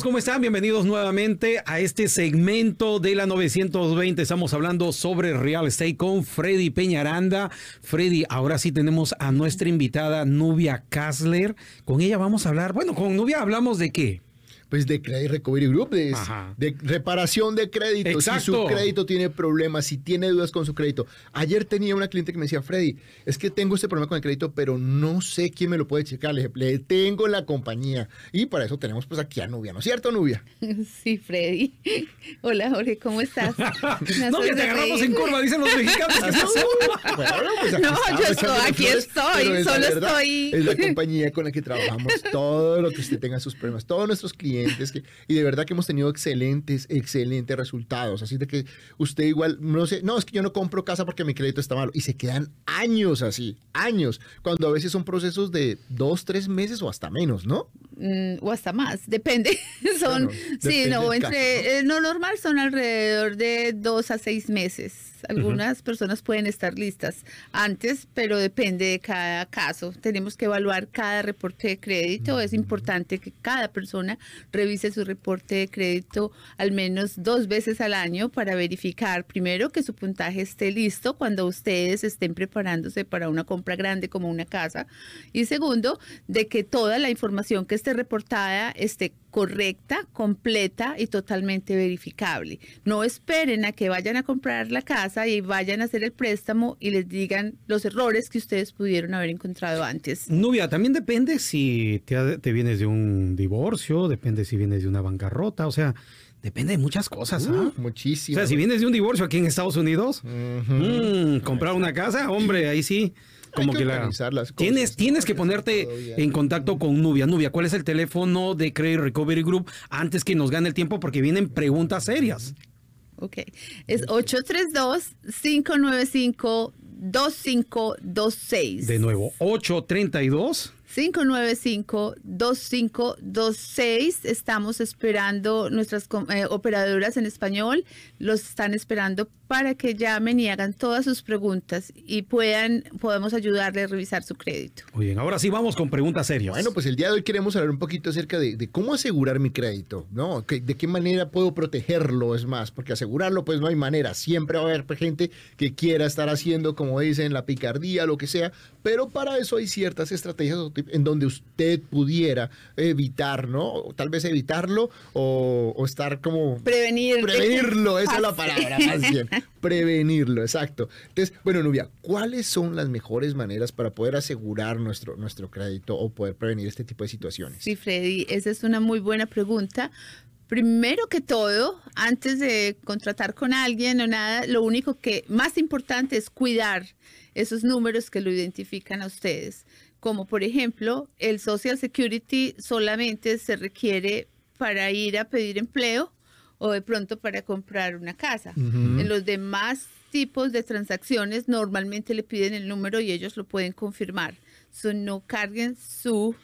¿Cómo están? Bienvenidos nuevamente a este segmento de la 920. Estamos hablando sobre real estate con Freddy Peñaranda. Freddy, ahora sí tenemos a nuestra invitada Nubia Kassler. Con ella vamos a hablar, bueno, con Nubia hablamos de qué? Pues de Credit Recovery Group, de, de reparación de crédito. Si su crédito tiene problemas, si tiene dudas con su crédito. Ayer tenía una cliente que me decía, Freddy, es que tengo este problema con el crédito, pero no sé quién me lo puede checar. Le, le tengo la compañía. Y para eso tenemos pues aquí a Nubia, ¿no es cierto, Nubia? Sí, Freddy. Hola, Jorge, ¿cómo estás? no, que te agarramos en curva, dicen los mexicanos. Pues no, yo estoy, aquí estoy, solo estoy. Es la compañía con la que trabajamos todo lo que usted tenga sus problemas, todos nuestros clientes y de verdad que hemos tenido excelentes, excelentes resultados. Así de que usted igual, no sé, no, es que yo no compro casa porque mi crédito está malo. Y se quedan años así, años, cuando a veces son procesos de dos, tres meses o hasta menos, ¿no? Mm, o hasta más, depende. son, sí, no, entre, eh, no normal son alrededor de dos a seis meses. Algunas personas pueden estar listas antes, pero depende de cada caso. Tenemos que evaluar cada reporte de crédito. Es importante que cada persona revise su reporte de crédito al menos dos veces al año para verificar primero que su puntaje esté listo cuando ustedes estén preparándose para una compra grande como una casa y segundo, de que toda la información que esté reportada esté correcta, completa y totalmente verificable. No esperen a que vayan a comprar la casa y vayan a hacer el préstamo y les digan los errores que ustedes pudieron haber encontrado antes. Nubia, también depende si te, vienes de un divorcio, depende si vienes de una bancarrota, o sea, Depende de muchas cosas, ¿ah? muchísimo. O sea, si vienes de un divorcio aquí en Estados Unidos, mm, comprar una casa, hombre, ahí sí como que, la tienes tienes que ponerte en contacto con Nubia. Nubia, ¿cuál es el teléfono de Credit Recovery Group antes que nos gane el tiempo porque vienen preguntas serias? Ok, es 832 595 2526. De nuevo, 832 595-2526. Estamos esperando nuestras eh, operadoras en español. Los están esperando para que llamen y hagan todas sus preguntas y puedan, podemos ayudarle a revisar su crédito. Muy bien, ahora sí vamos con preguntas serias. Bueno, pues el día de hoy queremos hablar un poquito acerca de, cómo asegurar mi crédito, ¿no? De qué manera puedo protegerlo, es más, porque asegurarlo pues no hay manera. Siempre va a haber gente que quiera estar haciendo, como dicen, la picardía, lo que sea, pero para eso hay ciertas estrategias en donde usted pudiera evitar, ¿no? Tal vez evitarlo o, estar como... Prevenir. Prevenirlo, esa es la palabra, más bien. Prevenirlo, exacto. Entonces, bueno, Nubia, ¿cuáles son las mejores maneras para poder asegurar nuestro, nuestro crédito o poder prevenir este tipo de situaciones? Sí, Freddy, esa es una muy buena pregunta. Primero que todo, antes de contratar con alguien o nada, lo único que más importante es cuidar esos números que lo identifican a ustedes como por ejemplo el Social Security solamente se requiere para ir a pedir empleo o de pronto para comprar una casa. En los demás tipos de transacciones normalmente le piden el número y ellos lo pueden confirmar. So, no carguen su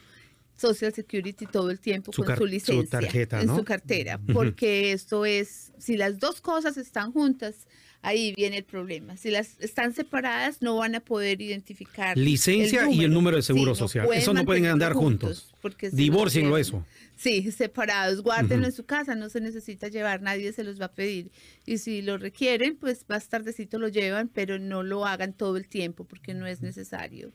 Social Security todo el tiempo con su licencia en su cartera, porque esto es, si las dos cosas están juntas, ahí viene el problema. Si las están separadas, no van a poder identificar. Licencia y el número de seguro social. eso no pueden andar juntos. porque Divórcienlo eso. Sí, separados. Guárdenlo en su casa, no se necesita llevar, nadie se los va a pedir. Y si lo requieren, pues más tardecito lo llevan, pero no lo hagan todo el tiempo porque no es necesario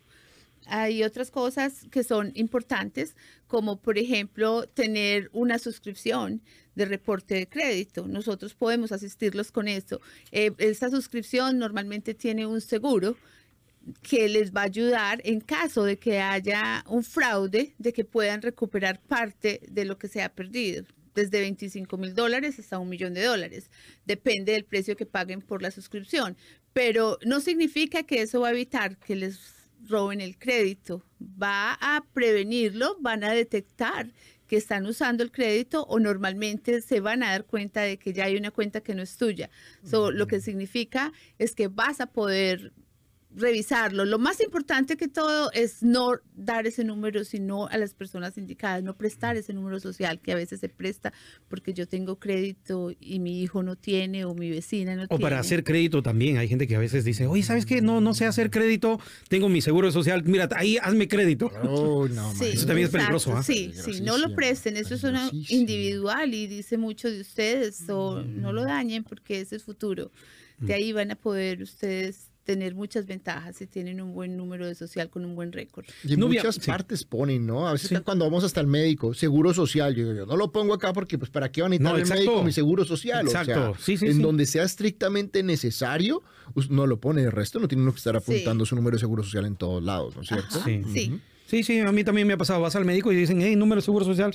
hay otras cosas que son importantes, como por ejemplo tener una suscripción de reporte de crédito. Nosotros podemos asistirlos con esto. Eh, esta suscripción normalmente tiene un seguro que les va a ayudar en caso de que haya un fraude, de que puedan recuperar parte de lo que se ha perdido desde 25 mil dólares hasta un millón de dólares. Depende del precio que paguen por la suscripción. Pero no significa que eso va a evitar que les roben el crédito. Va a prevenirlo, van a detectar que están usando el crédito o normalmente se van a dar cuenta de que ya hay una cuenta que no es tuya. Lo que significa es que vas a poder revisarlo. Lo más importante que todo es no dar ese número, sino a las personas indicadas, no prestar ese número social que a veces se presta porque yo tengo crédito y mi hijo no tiene o mi vecina no O tiene. para hacer crédito también. Hay gente que a veces dice, oye, ¿sabes qué? No, no sé hacer crédito. Tengo mi seguro social. Mira, ahí hazme crédito. Oh, no, Sí. Eso también es peligroso, ¿ah? Sí, sí, no lo presten, eso es una individual y dice mucho de ustedes, o no lo dañen porque ese es futuro. De ahí van a poder ustedes tener muchas ventajas si tienen un buen número de social con un buen récord. Y en Nubia, muchas sí. partes ponen, ¿no? A veces Sí. cuando vamos hasta el médico, seguro social, yo, digo, yo no lo pongo acá porque pues para qué van a necesitar No, el médico mi seguro social. Exacto. O sea, Sí, sí, en sí. donde sea estrictamente necesario, us- no lo pone. El resto no tiene uno que estar apuntando su número de seguro social en todos lados, ¿no es cierto? Ajá, Sí. sí. Sí, sí, a mí también me ha pasado. Vas al médico y dicen, hey, número de seguro social.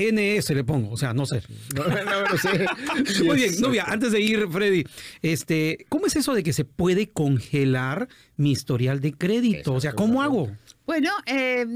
NS le pongo, o sea, no sé. No, no, no, no sé. Sí, Muy bien. Nubia, antes de ir, Freddy, este, ¿cómo es eso de que se puede congelar mi historial de crédito? O sea, ¿cómo hago? Bueno, eh,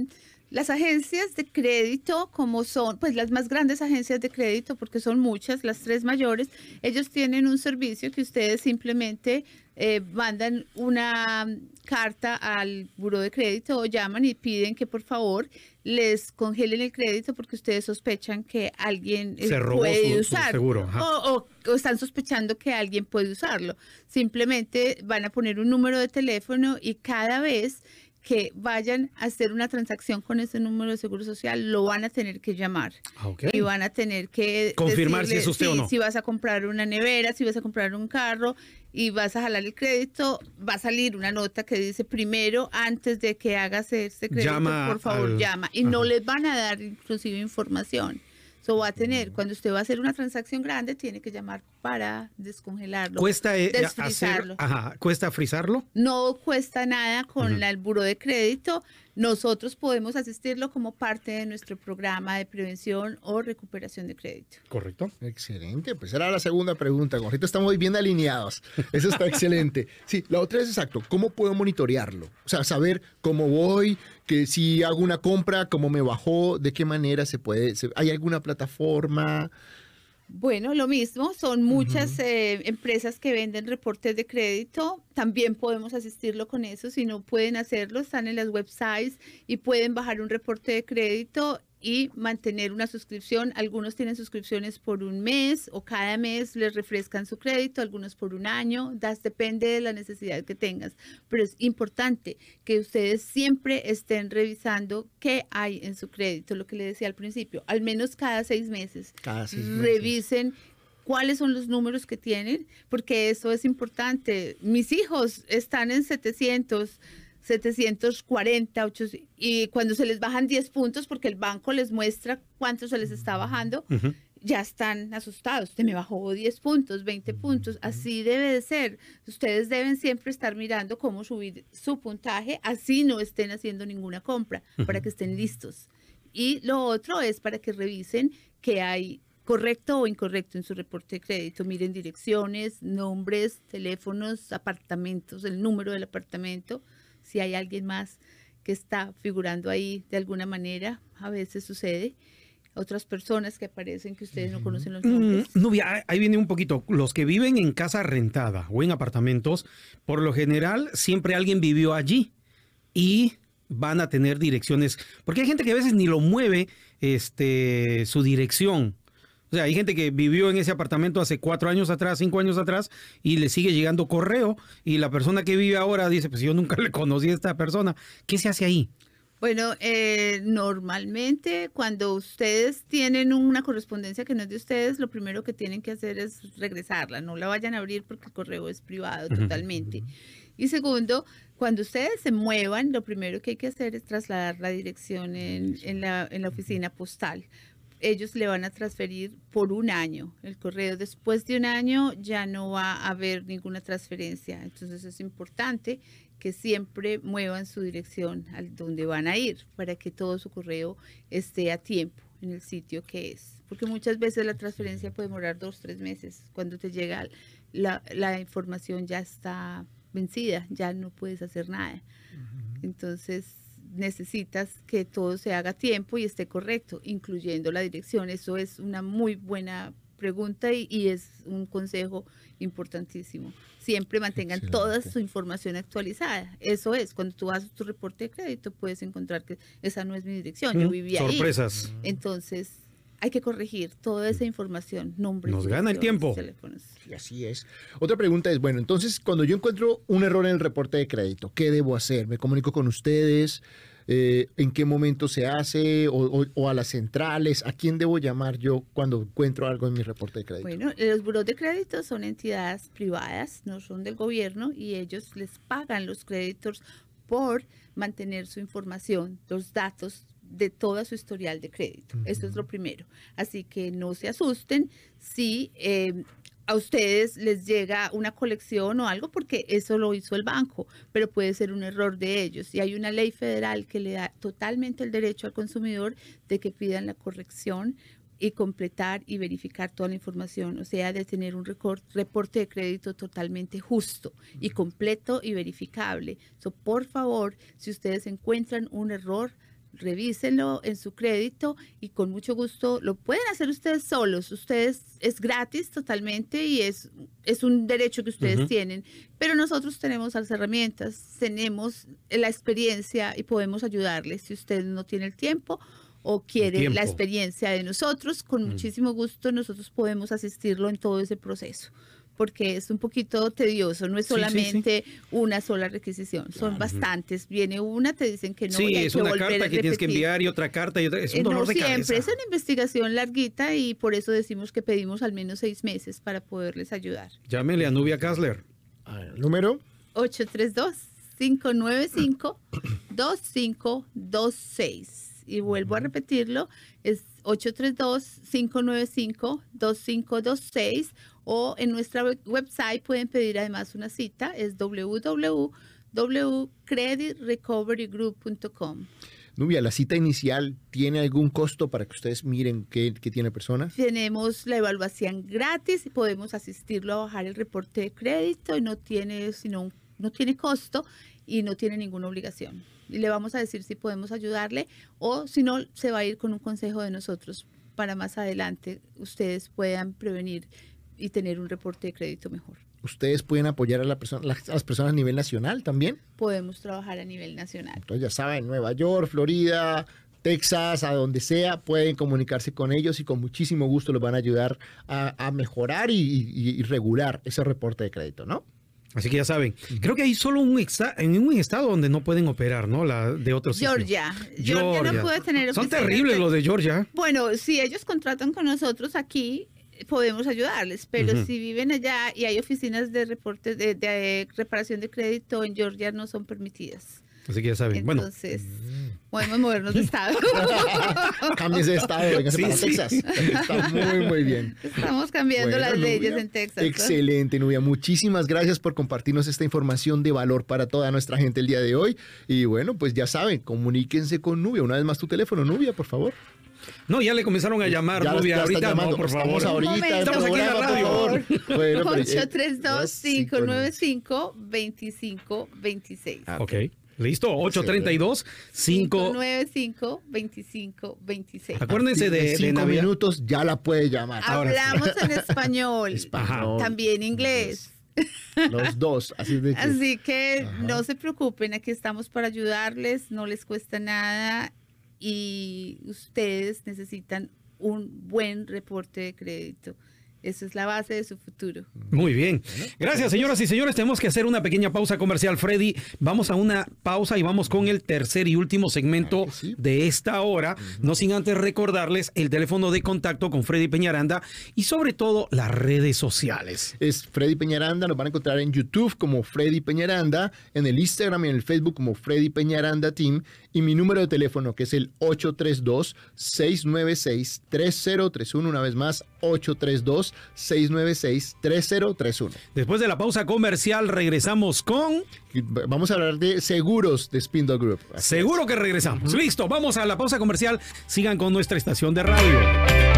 las agencias de crédito, como son, pues las más grandes agencias de crédito, porque son muchas, las tres mayores, ellos tienen un servicio que ustedes simplemente eh, mandan una carta al buro de crédito o llaman y piden que por favor les congelen el crédito porque ustedes sospechan que alguien eh, Se robó puede su- seguro, o, o- o están sospechando que alguien puede usarlo. Simplemente van a poner un número de teléfono y cada vez que vayan a hacer una transacción con ese número de seguro social, lo van a tener que llamar. Ah. Y van a tener que Confirmar si es usted o no. Si vas a comprar una nevera, si vas a comprar un carro y vas a jalar el crédito, va a salir una nota que dice primero, antes de que hagas ese crédito, Llama por favor, al- llama. Y no les van a dar inclusive información. So va a tener, cuando usted va a hacer una transacción grande, tiene que llamar para descongelarlo. ¿Cuesta eh, hacer, desfrizarlo. ajá, cuesta frizarlo? No cuesta nada con la- el buro de crédito. Nosotros podemos asistirlo como parte de nuestro programa de prevención o recuperación de crédito. Correcto. Excelente, pues era la segunda pregunta. Ahorita estamos bien alineados. Eso está excelente. Sí, la otra es exacto. ¿Cómo puedo monitorearlo? O sea, saber cómo voy, que si hago una compra, cómo me bajó, de qué manera se puede. se- ¿Hay alguna plataforma? Bueno, lo mismo, son muchas eh, empresas que venden reportes de crédito, también podemos asistirlo con eso, si no pueden hacerlo, están en las websites y pueden bajar un reporte de crédito y mantener una suscripción. Algunos tienen suscripciones por un mes o cada mes les refrescan su crédito, algunos por un año, das, depende de la necesidad que tengas. Pero es importante que ustedes siempre estén revisando qué hay en su crédito, lo que le decía al principio, al menos cada seis meses Cada seis meses. revisen cuáles son los números que tienen, porque eso es importante. Mis hijos están en 700, 740, 800, y cuando se les bajan 10 puntos, porque el banco les muestra cuánto se les está bajando, ya están asustados. Usted me bajó 10 puntos, 20 puntos. Así debe de ser. Ustedes deben siempre estar mirando cómo subir su puntaje, así no estén haciendo ninguna compra, para que estén listos. Y lo otro es para que revisen que hay correcto o incorrecto en su reporte de crédito. Miren direcciones, nombres, teléfonos, apartamentos, el número del apartamento, si hay alguien más que está figurando ahí de alguna manera, a veces sucede. Otras personas que aparecen que ustedes no conocen los Mm, nombres. Nubia, ahí- ahí viene un poquito. Los que viven en casa rentada o en apartamentos, por lo general, siempre alguien vivió allí y van a tener direcciones. Porque hay gente que a veces ni lo mueve este, su dirección. O sea, hay gente que vivió en ese apartamento hace cuatro años atrás, cinco años atrás, y le sigue llegando correo. Y la persona que vive ahora dice: Pues yo nunca le conocí a esta persona. ¿Qué se hace ahí? Bueno, eh, normalmente cuando ustedes tienen una correspondencia que no es de ustedes, lo primero que tienen que hacer es regresarla. No la vayan a abrir porque el correo es privado totalmente. Y segundo, cuando ustedes se muevan, lo primero que hay que hacer es trasladar la dirección en, en la, en la oficina postal. Ellos le van a transferir por un año el correo. Después de un año ya no va a haber ninguna transferencia. Entonces es importante que siempre muevan su dirección al donde van a ir para que todo su correo esté a tiempo en el sitio que es. Porque muchas veces la transferencia puede demorar dos, tres meses. Cuando te llega la, la información ya está vencida, ya no puedes hacer nada. Entonces necesitas que todo se haga a tiempo y esté correcto, incluyendo la dirección. Eso es una muy buena pregunta y, y es un consejo importantísimo. Siempre mantengan toda su información actualizada. Eso es, cuando tú haces tu reporte de crédito puedes encontrar que esa no es mi dirección, yo vivía ahí. Sorpresas. Entonces, hay que corregir toda esa información, nombres, Nos gana el tiempo. teléfonos. Y así es. Otra pregunta es, bueno, entonces cuando yo encuentro un error en el reporte de crédito, ¿qué debo hacer? ¿Me comunico con ustedes? Eh, ¿En qué momento se hace? O, o- o a las centrales? ¿A quién debo llamar yo cuando encuentro algo en mi reporte de crédito? Bueno, los buros de crédito son entidades privadas, no son del gobierno y ellos les pagan los créditos por mantener su información, los datos de toda su historial de crédito. Eso es lo primero. Así que no se asusten si eh, a ustedes les llega una colección o algo, porque eso lo hizo el banco, pero puede ser un error de ellos. Y hay una ley federal que le da totalmente el derecho al consumidor de que pidan la corrección y completar y verificar toda la información, o sea, de tener un reporte de crédito totalmente justo y completo y verificable. So, por favor, si ustedes encuentran un error, revísenlo en su crédito y con mucho gusto lo pueden hacer ustedes solos. Ustedes es gratis totalmente y es, es un derecho que ustedes tienen, pero nosotros tenemos las herramientas, tenemos la experiencia y podemos ayudarles si usted no tiene el tiempo o quiere la experiencia de nosotros, con muchísimo gusto nosotros podemos asistirlo en todo ese proceso. Porque es un poquito tedioso, no es Sí, sí, sí. solamente una sola requisición, son bastantes. Viene una, te dicen que no. y Sí, hay es que una volver carta a que tienes que enviar y otra carta y otra. Es un Eh, dolor no de siempre, cabeza. es una investigación larguita y por eso decimos que pedimos al menos seis meses para poderles ayudar. Llámele a Nubia Kassler. Número 832-595-2526. Y vuelvo a repetirlo, es 832-595-2526 o en nuestra web- website pueden pedir además una cita, es www.creditrecoverygroup.com. Nubia, ¿la cita inicial tiene algún costo para que ustedes miren qué, qué tiene persona? Tenemos la evaluación gratis y podemos asistirlo a bajar el reporte de crédito y no tiene, sino un- no tiene costo y no tiene ninguna obligación. Y le vamos a decir si podemos ayudarle o si no, se va a ir con un consejo de nosotros para más adelante ustedes puedan prevenir y tener un reporte de crédito mejor. ¿Ustedes pueden apoyar a, la persona, las, a las personas a nivel nacional también? Podemos trabajar a nivel nacional. Entonces ya saben, Nueva York, Florida, Texas, a donde sea, pueden comunicarse con ellos y con muchísimo gusto los van a ayudar a, a mejorar y, y- y regular ese reporte de crédito, ¿no? Así que ya saben. Creo que hay solo un esta- en un estado donde no pueden operar, ¿no? La de otros. Georgia. Georgia no puede tener Son terribles los de Georgia. Bueno, si ellos contratan con nosotros aquí, podemos ayudarles, pero si viven allá y hay oficinas de reporte de, de reparación de crédito en Georgia no son permitidas. Así que ya saben. Bueno, Entonces, podemos movernos de estado. Cámbiese de estado, véngase Sí, para sí. Texas. Está muy, muy bien. Estamos cambiando Bueno, las leyes Nubia, en Texas. ¿no? Excelente, Nubia. Muchísimas gracias por compartirnos esta información de valor para toda nuestra gente el día de hoy. Y bueno, pues ya saben, comuníquense con Nubia. Una vez más tu teléfono, Nubia, por favor. no, ya le comenzaron a llamar, Ya, Nubia. ya está Ahorita llamando. no, por favor. Estamos ahorita momento. en el Estamos aquí en la radio. por favor. Bueno, pero, eh, 832-595-2526. Ah, Ok. Listo, 832 5 595-2526. Acuérdense de, de cinco minutos ya la puede llamar. Sí. Hablamos en español, Español. también inglés. Los dos. Así de que, Así que Ajá. no se preocupen, aquí estamos para ayudarles, no les cuesta nada y ustedes necesitan un buen reporte de crédito. Esa es la base de su futuro. Muy bien. Gracias, señoras y señores. Tenemos que hacer una pequeña pausa comercial, Freddy. Vamos a una pausa y vamos con el tercer y último segmento de esta hora. No sin antes recordarles el teléfono de contacto con Freddy Peñaranda y sobre todo las redes sociales. es Freddy Peñaranda. Nos van a encontrar en YouTube como Freddy Peñaranda, en el Instagram y en el Facebook como Freddy Peñaranda Team. Y mi número de teléfono que es el 832-696-3031. Una vez más, 832-696-3031. Después de la pausa comercial regresamos con... Vamos a hablar de seguros de Spindle Group. Así Seguro que regresamos. Listo, vamos a la pausa comercial. Sigan con nuestra estación de radio.